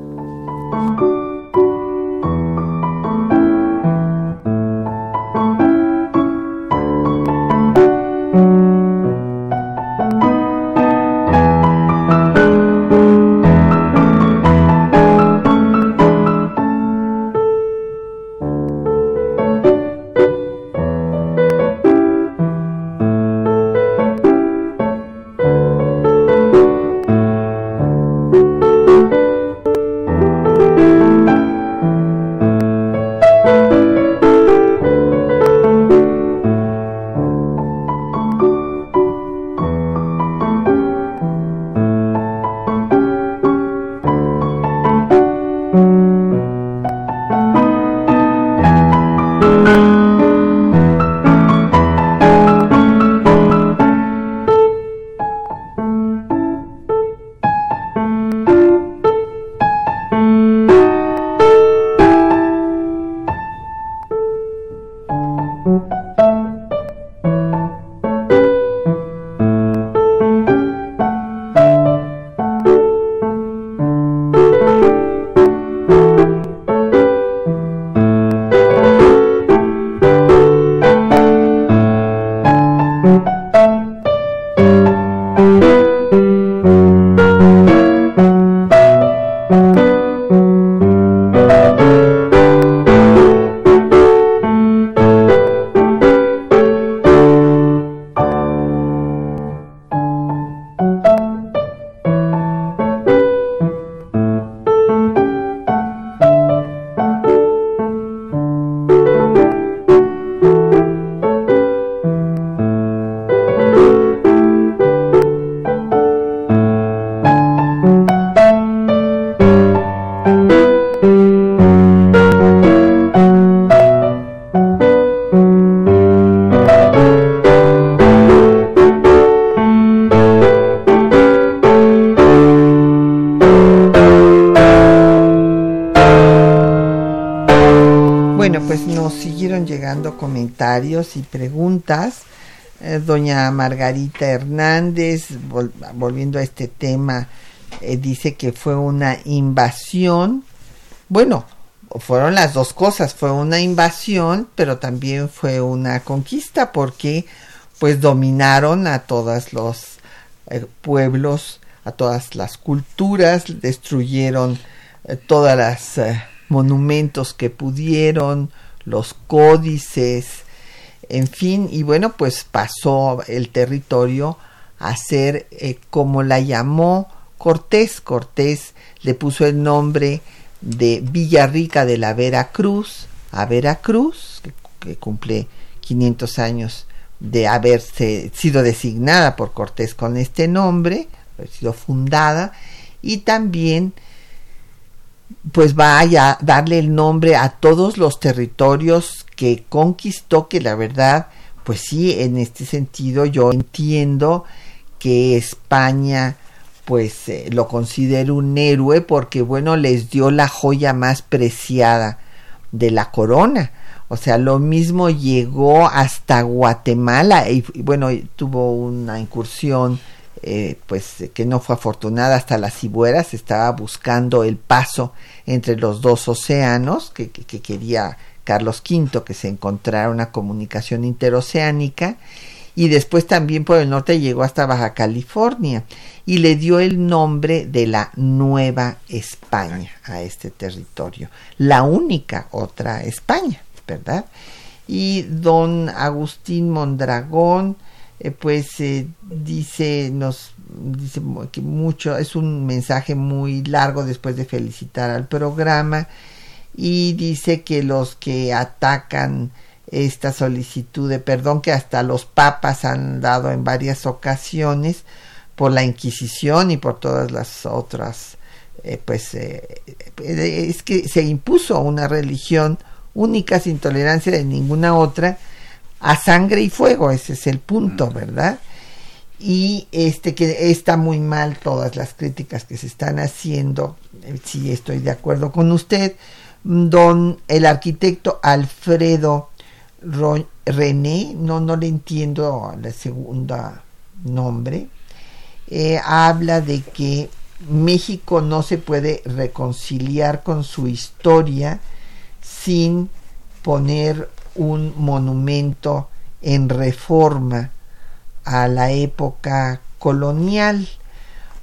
Comentarios y preguntas. Eh, doña Margarita Hernández, volviendo a este tema, eh, dice que fue una invasión. Bueno, fueron las dos cosas, fue una invasión, pero también fue una conquista porque pues dominaron a todos los eh, pueblos, a todas las culturas, destruyeron todas las monumentos que pudieron, los códices, en fin, y bueno, pues pasó el territorio a ser eh, como la llamó Cortés. Cortés le puso el nombre de Villarrica de la Veracruz a Veracruz, que, que cumple 500 años de haberse sido designada por Cortés con este nombre, haber sido fundada, y también pues vaya a darle el nombre a todos los territorios que conquistó, que la verdad, pues sí, en este sentido yo entiendo que España pues eh, lo considero un héroe porque bueno, les dio la joya más preciada de la corona. O sea, lo mismo llegó hasta Guatemala y, bueno, tuvo una incursión eh, pues que no fue afortunada hasta las cibueras, estaba buscando el paso entre los dos océanos, que, quería Carlos V que se encontrara una comunicación interoceánica, y después también por el norte llegó hasta Baja California y le dio el nombre de la Nueva España a este territorio, la única otra España, ¿verdad? Y don Agustín Mondragón, eh, pues eh, dice, nos dice que mucho, es un mensaje muy largo después de felicitar al programa y dice que los que atacan esta solicitud de perdón que hasta los papas han dado en varias ocasiones por la Inquisición y por todas las otras, eh, pues es que se impuso una religión única sin tolerancia de ninguna otra a sangre y fuego, ese es el punto, ¿verdad? Y este que está muy mal todas las críticas que se están haciendo, eh, sí estoy de acuerdo con usted, don el arquitecto Alfredo René, no, no le entiendo la segunda nombre, eh, habla de que México no se puede reconciliar con su historia sin poner un monumento en reforma a la época colonial.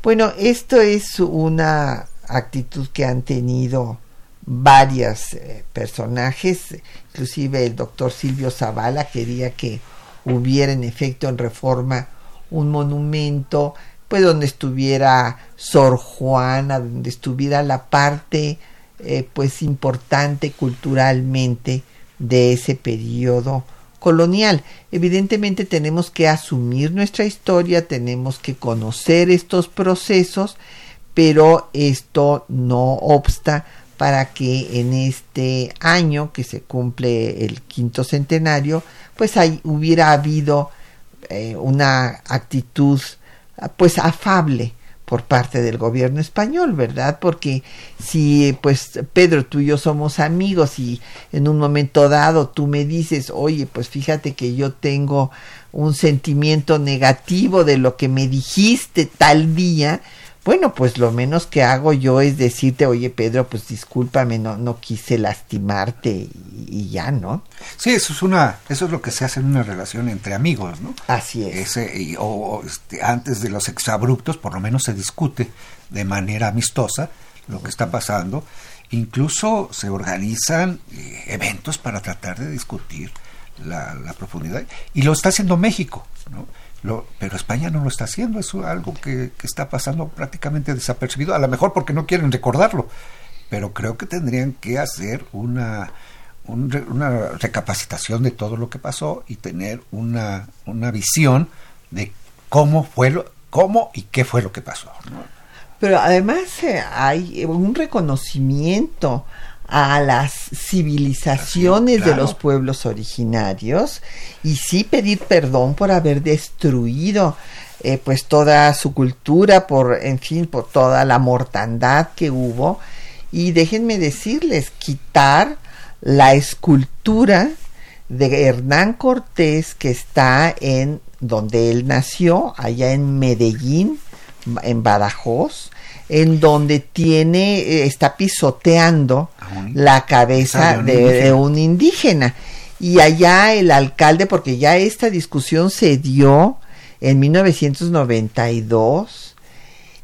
Bueno, esto es una actitud que han tenido varios eh, personajes, inclusive el doctor Silvio Zavala quería que hubiera en efecto en reforma un monumento, pues donde estuviera Sor Juana, donde estuviera la parte eh, pues importante culturalmente de ese periodo colonial. Evidentemente tenemos que asumir nuestra historia, tenemos que conocer estos procesos, pero esto no obsta para que en este año que se cumple el quinto centenario, pues ahí hubiera habido eh, una actitud pues afable por parte del gobierno español, ¿verdad? Porque si pues Pedro, tú y yo somos amigos y en un momento dado tú me dices, oye, pues fíjate que yo tengo un sentimiento negativo de lo que me dijiste tal día, bueno, pues lo menos que hago yo es decirte, oye Pedro, pues discúlpame, no, no quise lastimarte y, ya, ¿no? Sí, eso es una, eso es lo que se hace en una relación entre amigos, ¿no? Así es. Ese, o, este, antes de los exabruptos, por lo menos se discute de manera amistosa lo que está pasando. Incluso se organizan eh, eventos para tratar de discutir la, la profundidad. Y lo está haciendo México, ¿no? Pero España no lo está haciendo, es algo que, está pasando prácticamente desapercibido, a lo mejor porque no quieren recordarlo, pero creo que tendrían que hacer una, una recapacitación de todo lo que pasó y tener una, una visión de cómo fue lo, cómo y qué fue lo que pasó. Pero además eh, hay un reconocimiento a las civilizaciones de los pueblos originarios y sí pedir perdón por haber destruido eh, pues toda su cultura por en fin por toda la mortandad que hubo. Y déjenme decirles quitar la escultura escultura de Hernán Cortés que está en donde él nació, allá en Medellín, en Badajoz, en donde tiene, eh, está pisoteando la cabeza de, un indígena. Y allá el alcalde, porque ya esta discusión se dio en 1992,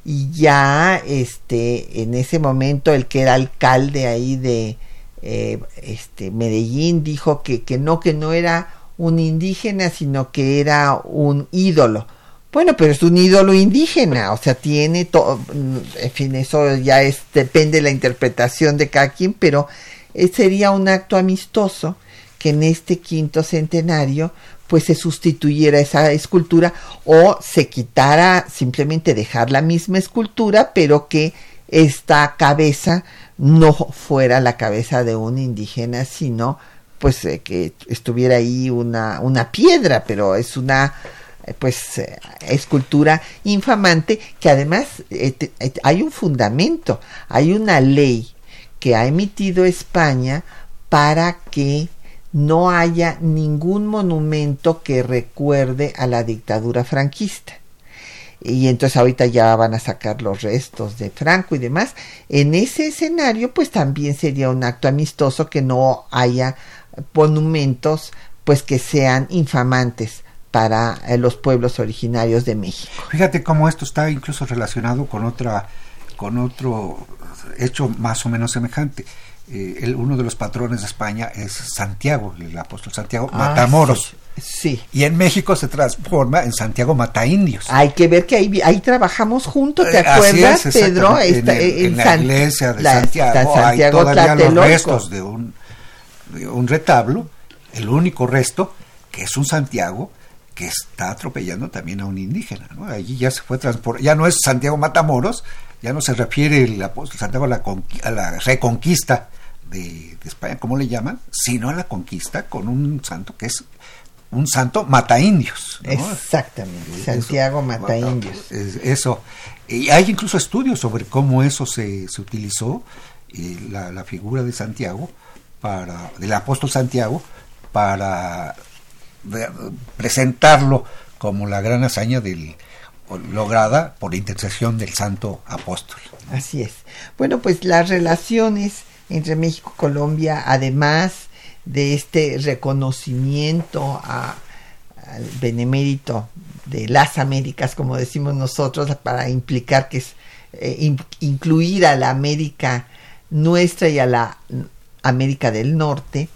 y ya este, en ese momento el que era alcalde ahí de eh, este, Medellín dijo que, que no, que no era un indígena, sino que era un ídolo bueno, pero es un ídolo indígena, o sea, tiene todo, en fin, eso ya es, depende de la interpretación de cada quien, pero eh, sería un acto amistoso que en este quinto centenario pues se sustituyera esa escultura o se quitara simplemente dejar la misma escultura, pero que esta cabeza no fuera la cabeza de un indígena, sino pues eh, que estuviera ahí una, una piedra, pero es una pues eh, escultura infamante que además eh, hay un fundamento, hay una ley que ha emitido España para que no haya ningún monumento que recuerde a la dictadura franquista. Y entonces ahorita ya van a sacar los restos de Franco y demás. En ese escenario, pues también sería un acto amistoso que no haya monumentos pues que sean infamantes para eh, los pueblos originarios de México. Fíjate cómo esto está incluso relacionado con otra con otro hecho más o menos semejante. Eh, el, uno de los patrones de España es Santiago, el apóstol Santiago ah, Matamoros. Sí, Y en México se transforma en Santiago Mataindios. Hay que ver que ahí, ahí trabajamos juntos, ¿te eh, acuerdas, Pedro? en, la iglesia de Santiago, hay todavía los restos de un, de un retablo, el único resto, que es un Santiago, que está atropellando también a un indígena. ¿no? Allí ya se fue transportado, ya no es Santiago Matamoros, ya no se refiere el apóstol Santiago a la, a la reconquista de, España, como le llaman, sino a la conquista con un santo que es un santo mata indios. Exactamente, Santiago mata indios. Eso. Y hay incluso estudios sobre cómo eso se, se utilizó, la, la, figura de Santiago, para del apóstol Santiago, para presentarlo como la gran hazaña del, lograda por intercesión del santo apóstol. Así es. Bueno, pues las relaciones entre México y Colombia, además de este reconocimiento a, al benemérito de las Américas, como decimos nosotros, para implicar que es eh, incluir a la América nuestra y a la América del Norte,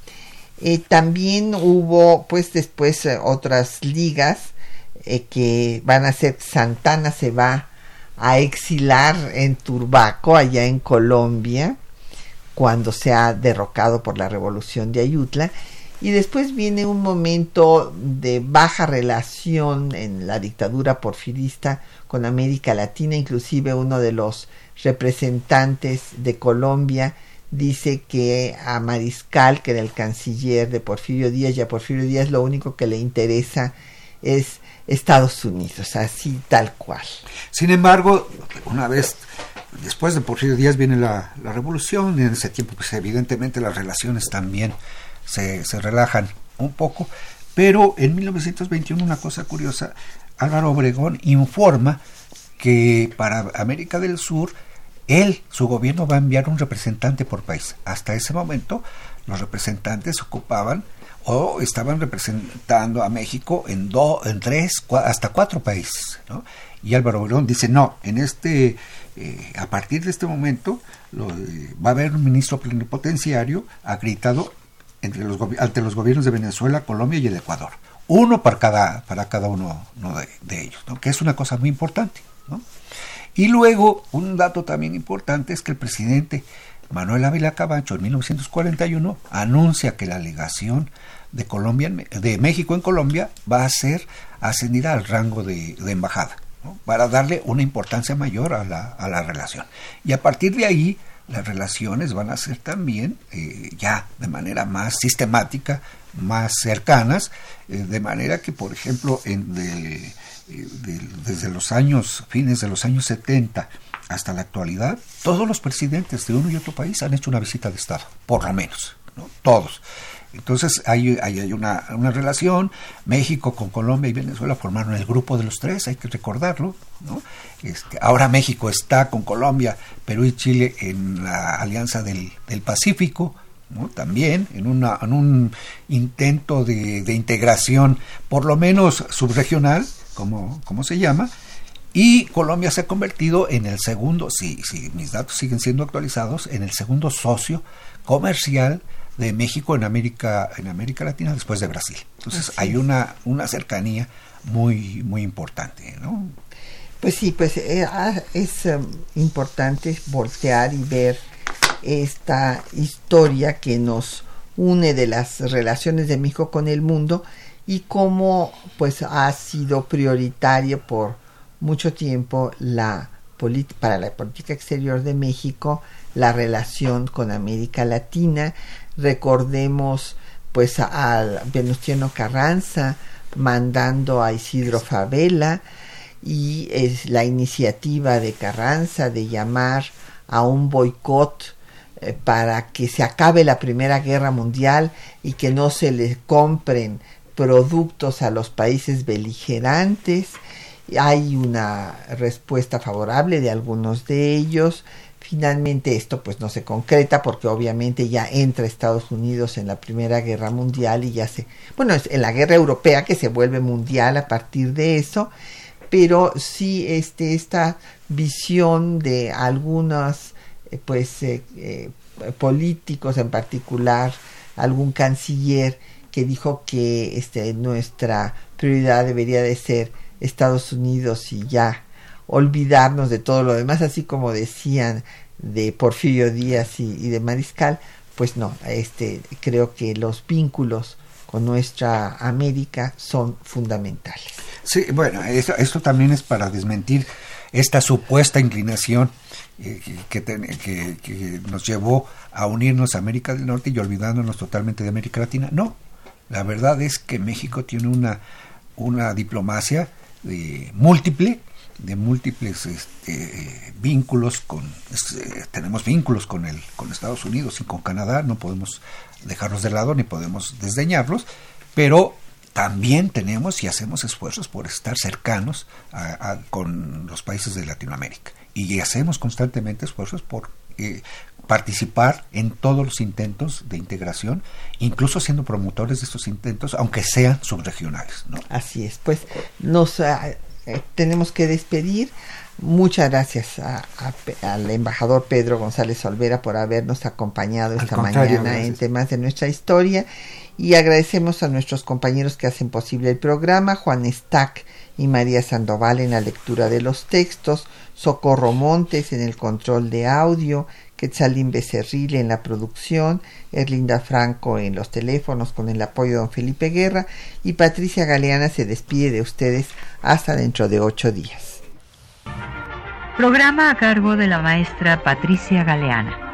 eh, también hubo, pues después, eh, otras ligas eh, que van a ser Santana se va a exilar en Turbaco, allá en Colombia, cuando se ha derrocado por la revolución de Ayutla. Y después viene un momento de baja relación en la dictadura porfirista con América Latina, inclusive uno de los representantes de Colombia dice que a Mariscal, que era el canciller de Porfirio Díaz, y a Porfirio Díaz lo único que le interesa es Estados Unidos, así tal cual. Sin embargo, una vez después de Porfirio Díaz viene la, revolución y en ese tiempo pues evidentemente las relaciones también se, se relajan un poco, pero en 1921 una cosa curiosa, Álvaro Obregón informa que para América del Sur él, su gobierno va a enviar un representante por país. Hasta ese momento, los representantes ocupaban o estaban representando a México en, dos, en tres, hasta cuatro países. ¿no? Y Álvaro Obregón dice, no, en este, eh, a partir de este momento eh, va a haber un ministro plenipotenciario acreditado entre los, ante los gobiernos de Venezuela, Colombia y el Ecuador. Uno para cada, para cada uno, de, ellos, que es una cosa muy importante. ¿no? Y luego, un dato también importante es que el presidente Manuel Ávila Camacho en 1941 anuncia que la legación de, Colombia, de México en Colombia va a ser ascendida al rango de, embajada, para darle una importancia mayor a la, a la, relación. Y a partir de ahí, las relaciones van a ser también eh, ya de manera más sistemática, más cercanas, eh, de manera que, por ejemplo, en el desde los años, fines de los años 70 hasta la actualidad, todos los presidentes de uno y otro país han hecho una visita de Estado, por lo menos, ¿no? todos. Entonces hay, hay, una, relación, México con Colombia y Venezuela formaron el grupo de los tres, hay que recordarlo. ¿no? Este, ahora México está con Colombia, Perú y Chile en la Alianza del, Pacífico, ¿no? también en, una, en un intento de, de, integración, por lo menos subregional, como, como se llama, y Colombia se ha convertido en el segundo, si, si mis datos siguen siendo actualizados, en el segundo socio comercial de México en América, en América Latina después de Brasil. Entonces hay una, una cercanía muy, muy importante, ¿no? Pues sí, pues eh, ah, es um, importante voltear y ver esta historia que nos une de las relaciones de México con el mundo y cómo pues ha sido prioritario por mucho tiempo la para la política exterior de México la relación con América Latina. Recordemos pues al Venustiano Carranza mandando a Isidro Favela y es la iniciativa de Carranza de llamar a un boicot eh, para que se acabe la Primera Guerra Mundial y que no se le compren productos a los países beligerantes. Hay una respuesta favorable de algunos de ellos. Finalmente esto pues no se concreta porque obviamente ya entra Estados Unidos en la Primera Guerra Mundial y ya se, bueno, es en la Guerra Europea que se vuelve mundial a partir de eso, pero sí este, esta visión de algunos eh, pues eh, eh, políticos en particular, algún canciller que dijo que este, nuestra prioridad debería de ser Estados Unidos y ya olvidarnos de todo lo demás, así como decían de Porfirio Díaz y, de Mariscal, pues no, este, creo que los vínculos con nuestra América son fundamentales. Sí, bueno, esto, esto también es para desmentir esta supuesta inclinación eh, que, que, que, nos llevó a unirnos a América del Norte y olvidándonos totalmente de América Latina. No, la verdad es que México tiene una, una diplomacia de eh, múltiple de múltiples este, vínculos con este, tenemos vínculos con el con Estados Unidos y con Canadá no podemos dejarlos de lado ni podemos desdeñarlos pero también tenemos y hacemos esfuerzos por estar cercanos con los países de Latinoamérica. Y hacemos constantemente esfuerzos por eh, participar en todos los intentos de integración, incluso siendo promotores de estos intentos, aunque sean subregionales. ¿no? Así es, pues nos ah, eh, tenemos que despedir. Muchas gracias al embajador Pedro González Olvera por habernos acompañado esta mañana en temas de nuestra historia y agradecemos a nuestros compañeros que hacen posible el programa, Juan Stack y María Sandoval en la lectura de los textos, Socorro Montes en el control de audio, Quetzalín Becerril en la producción, Erlinda Franco en los teléfonos con el apoyo de don Felipe Guerra y Patricia Galeana se despide de ustedes hasta dentro de ocho días. Programa a cargo de la maestra Patricia Galeana.